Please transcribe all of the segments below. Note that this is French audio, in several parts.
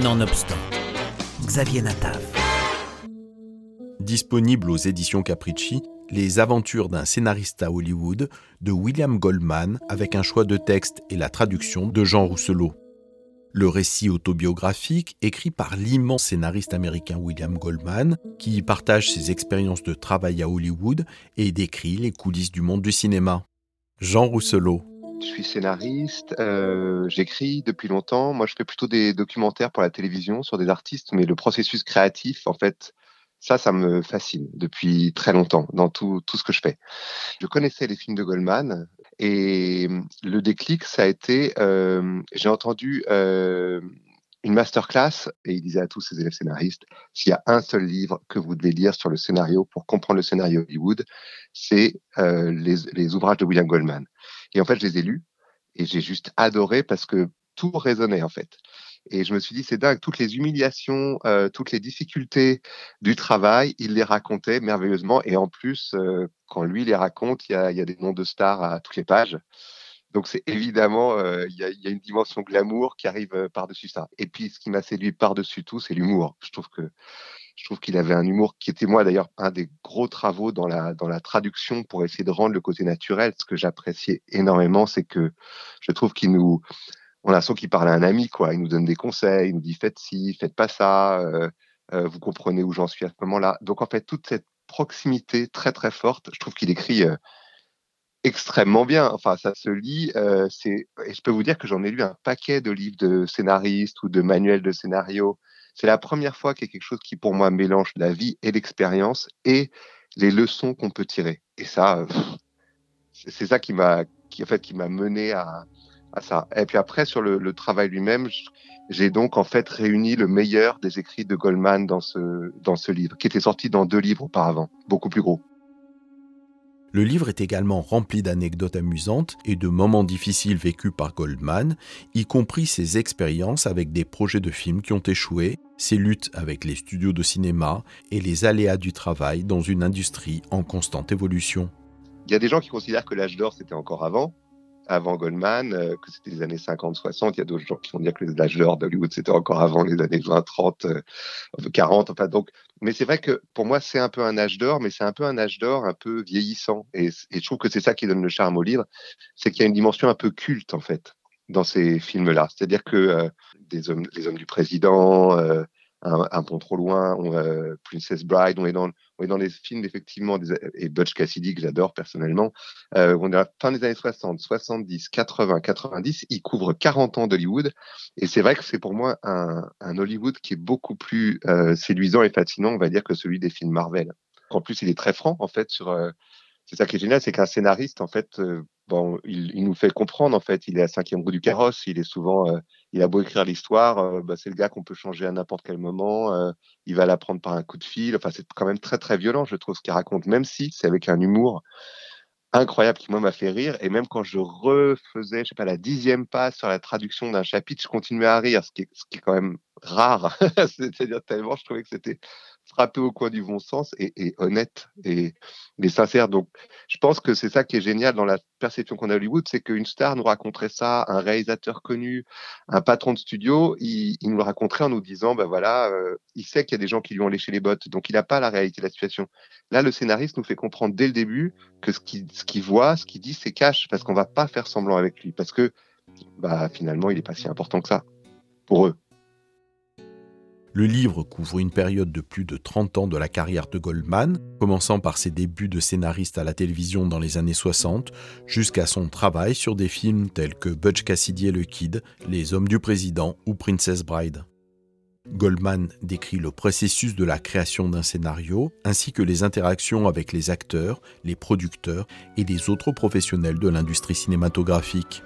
Nonobstant, Xavier Natav. Disponible aux éditions Capricci, Les aventures d'un scénariste à Hollywood de William Goldman avec un choix de texte et la traduction de Jean Rousselot. Le récit autobiographique, écrit par l'immense scénariste américain William Goldman, qui partage ses expériences de travail à Hollywood et décrit les coulisses du monde du cinéma. Jean Rousselot. Je suis scénariste, euh, j'écris depuis longtemps. Moi, je fais plutôt des documentaires pour la télévision sur des artistes, mais le processus créatif, en fait, ça, ça me fascine depuis très longtemps dans tout, tout ce que je fais. Je connaissais les films de Goldman, et le déclic, ça a été, euh, j'ai entendu euh, une masterclass et il disait à tous ses élèves scénaristes, s'il y a un seul livre que vous devez lire sur le scénario pour comprendre le scénario Hollywood, c'est euh, les, les, ouvrages de William Goldman. Et en fait, je les ai lus et j'ai juste adoré parce que tout résonnait en fait. Et je me suis dit, c'est dingue, toutes les humiliations, euh, toutes les difficultés du travail, il les racontait merveilleusement. Et en plus, euh, quand lui les raconte, il y a, des noms de stars à toutes les pages. Donc c'est évidemment, euh, il y, a, y, a, une dimension glamour qui arrive par-dessus ça. Et puis ce qui m'a séduit par-dessus tout, c'est l'humour. Je trouve que je trouve qu'il avait un humour qui était moi d'ailleurs un des gros travaux dans la dans la traduction pour essayer de rendre le côté naturel. Ce que j'appréciais énormément, c'est que je trouve qu'il nous on a l'impression qu'il parle à un ami, quoi. Il nous donne des conseils, il nous dit faites ci, faites pas ça, euh, euh, vous comprenez où j'en suis à ce moment-là. Donc en fait, toute cette proximité très très forte, je trouve qu'il écrit euh, extrêmement bien. Enfin, ça se lit. Et je peux vous dire que j'en ai lu un paquet de livres de scénaristes ou de manuels de scénario. C'est la première fois qu'il y a quelque chose qui pour moi mélange la vie et l'expérience et les leçons qu'on peut tirer. Et ça, c'est ça qui m'a qui en fait qui m'a mené à à ça. Et puis après, sur le, le travail lui-même, j'ai donc en fait réuni le meilleur des écrits de Goldman dans ce, dans ce livre, qui était sorti dans deux livres auparavant, beaucoup plus gros. Le livre est également rempli d'anecdotes amusantes et de moments difficiles vécus par Goldman, y compris ses expériences avec des projets de films qui ont échoué, ses luttes avec les studios de cinéma et les aléas du travail dans une industrie en constante évolution. Il y a des gens qui considèrent que l'âge d'or, c'était encore avant avant Goldman, euh, que c'était les années 50-60. Il y a d'autres gens qui vont dire que l'âge d'or d'Hollywood, c'était encore avant les années 20, 30, euh, 40. Enfin, donc, mais c'est vrai que pour moi, c'est un peu un âge d'or, mais c'est un peu un âge d'or un peu vieillissant. Et, je trouve que c'est ça qui donne le charme au livre, c'est qu'il y a une dimension un peu culte, en fait, dans ces films-là. C'est-à-dire que euh, des hommes, les hommes du président, euh, un, un pont trop loin, on, euh, Princess Bride, on est dans, on est dans les films effectivement des, et Butch Cassidy que j'adore personnellement. Euh, on est à la fin des années 60, 70, 80, 90. Il couvre 40 ans d'Hollywood et c'est vrai que c'est pour moi un, un, Hollywood qui est beaucoup plus euh, séduisant et fascinant, on va dire, que celui des films Marvel. En plus, il est très franc en fait sur. Euh, c'est ça qui est génial, c'est qu'un scénariste en fait euh, bon, il, il, nous fait comprendre en fait, il est à cinquième roue du carrosse, il est souvent, euh, il a beau écrire l'histoire, euh, bah, c'est le gars qu'on peut changer à n'importe quel moment, euh, il va la prendre par un coup de fil, enfin c'est quand même très très violent, je trouve ce qu'il raconte, même si c'est avec un humour incroyable qui moi m'a fait rire, et même quand je refaisais, je sais pas, la dixième passe sur la traduction d'un chapitre, je continuais à rire, ce qui est, ce qui est quand même rare, c'est-à-dire tellement je trouvais que c'était frappé au coin du bon sens et, honnête et, sincère. Donc, je pense que c'est ça qui est génial dans la perception qu'on a à Hollywood, c'est qu'une star nous raconterait ça, un réalisateur connu, un patron de studio, il, nous le raconterait en nous disant, ben voilà, euh, il sait qu'il y a des gens qui lui ont léché les bottes, donc il n'a pas la réalité de la situation. Là, le scénariste nous fait comprendre dès le début que ce qu'il voit, ce qu'il dit, c'est cash, parce qu'on va pas faire semblant avec lui, parce que bah, finalement, il est pas si important que ça pour eux. Le livre couvre une période de plus de 30 ans de la carrière de Goldman, commençant par ses débuts de scénariste à la télévision dans les années 60, jusqu'à son travail sur des films tels que Butch Cassidy et le Kid, Les Hommes du Président ou Princess Bride. Goldman décrit le processus de la création d'un scénario, ainsi que les interactions avec les acteurs, les producteurs et les autres professionnels de l'industrie cinématographique.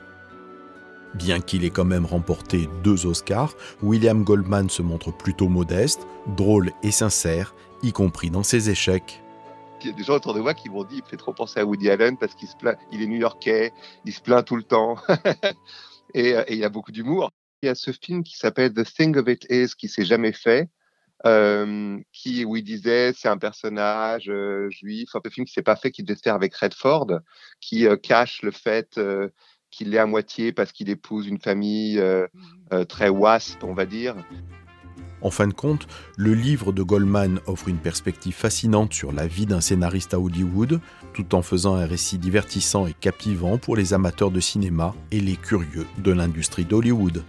Bien qu'il ait quand même remporté deux Oscars, William Goldman se montre plutôt modeste, drôle et sincère, y compris dans ses échecs. Il y a des gens autour de moi qui m'ont dit il fait trop penser à Woody Allen parce qu'il est new-yorkais, il se plaint tout le temps et, et, il a beaucoup d'humour. Il y a ce film qui s'appelle The Thing of It Is qui s'est jamais fait, euh, qui où il disait c'est un personnage euh, juif, un film qui s'est pas fait, qui devait se faire avec Redford, qui euh, cache le fait qu'il l'est à moitié parce qu'il épouse une famille euh, euh, très wasp, on va dire. En fin de compte, le livre de Goldman offre une perspective fascinante sur la vie d'un scénariste à Hollywood, tout en faisant un récit divertissant et captivant pour les amateurs de cinéma et les curieux de l'industrie d'Hollywood.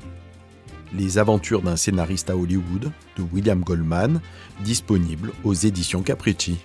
Les aventures d'un scénariste à Hollywood de William Goldman, disponible aux éditions Capricci.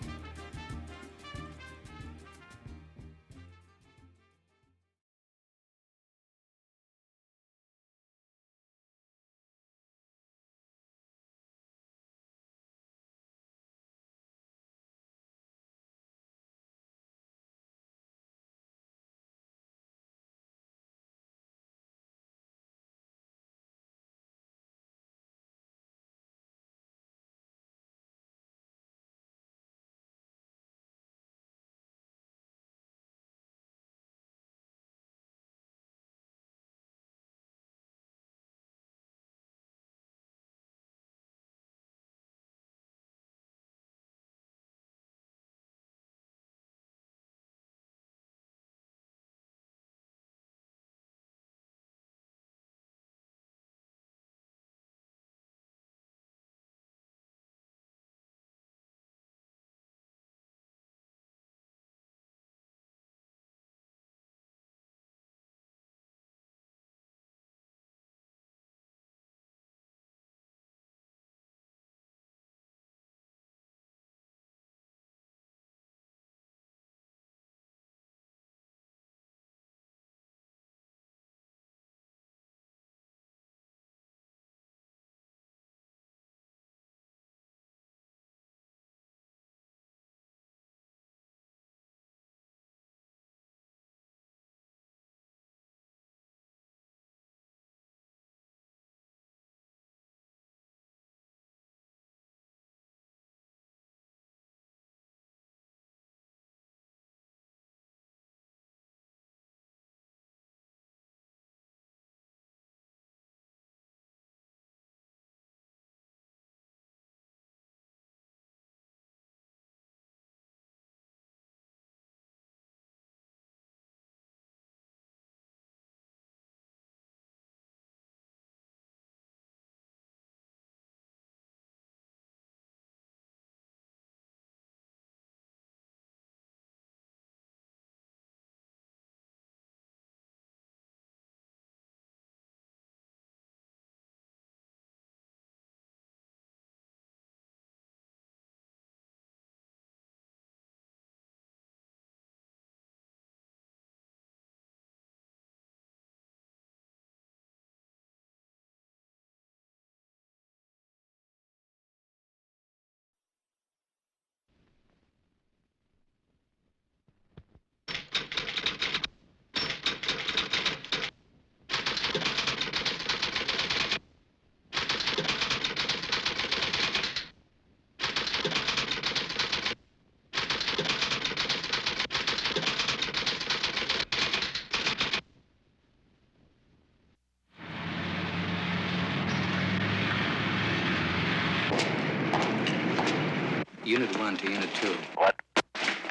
Unit 1 to Unit 2. What?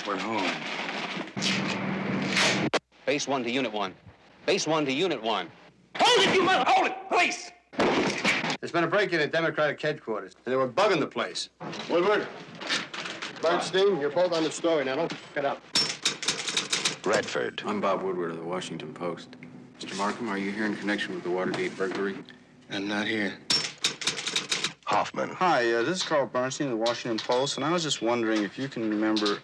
We're home. Base 1 to Unit 1. Base 1 to Unit 1. Hold it, you mother! Hold it! Police! There's been a break-in at Democratic headquarters, and they were bugging the place. Woodward, Bernstein, you're both on the story. Now, don't f- it up. Redford. I'm Bob Woodward of the Washington Post. Mr. Markham, are you here in connection with the Watergate burglary? I'm not here. Hoffman. Hi, uh, this is Carl Bernstein of the Washington Post, and I was just wondering if you can remember.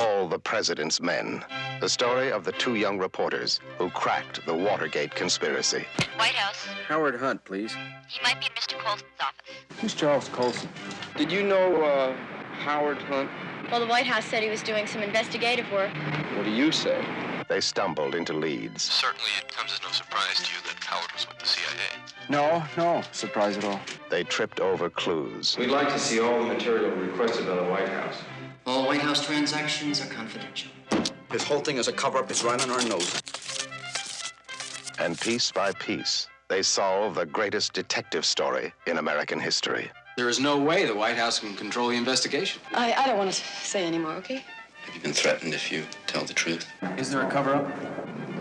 All the President's Men. The story of the two young reporters who cracked the Watergate conspiracy. White House. Howard Hunt, please. He might be in Mr. Colson's office. Who's Charles Colson? Did you know uh, Howard Hunt? Well, the White House said he was doing some investigative work. What do you say? They stumbled into leads. Certainly it comes as no surprise to you that Howard was with the CIA. No, no surprise at all. They tripped over clues. We'd like to see all the material requested by the White House. All White House transactions are confidential. This whole thing is a cover-up. It's right on our nose. And piece by piece, they solve the greatest detective story in American history. There is no way the White House can control the investigation. I, I don't want to say anymore, okay? Have you been threatened if you tell the truth? Is there a cover-up?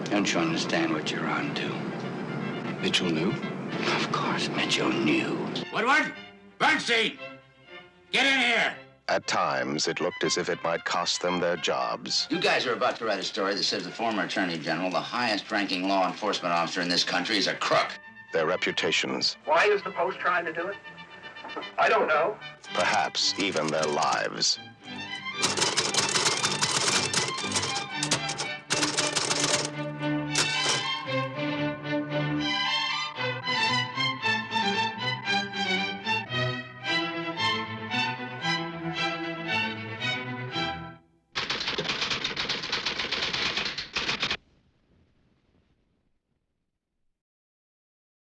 Don't you understand what you're on to? Mitchell knew? Of course, Mitchell knew. Woodward! Bernstein! Get in here! At times, it looked as if it might cost them their jobs. You guys are about to write a story that says the former Attorney General, the highest ranking law enforcement officer in this country, is a crook. Their reputations, Why is the Post trying to do it? I don't know. perhaps even their lives.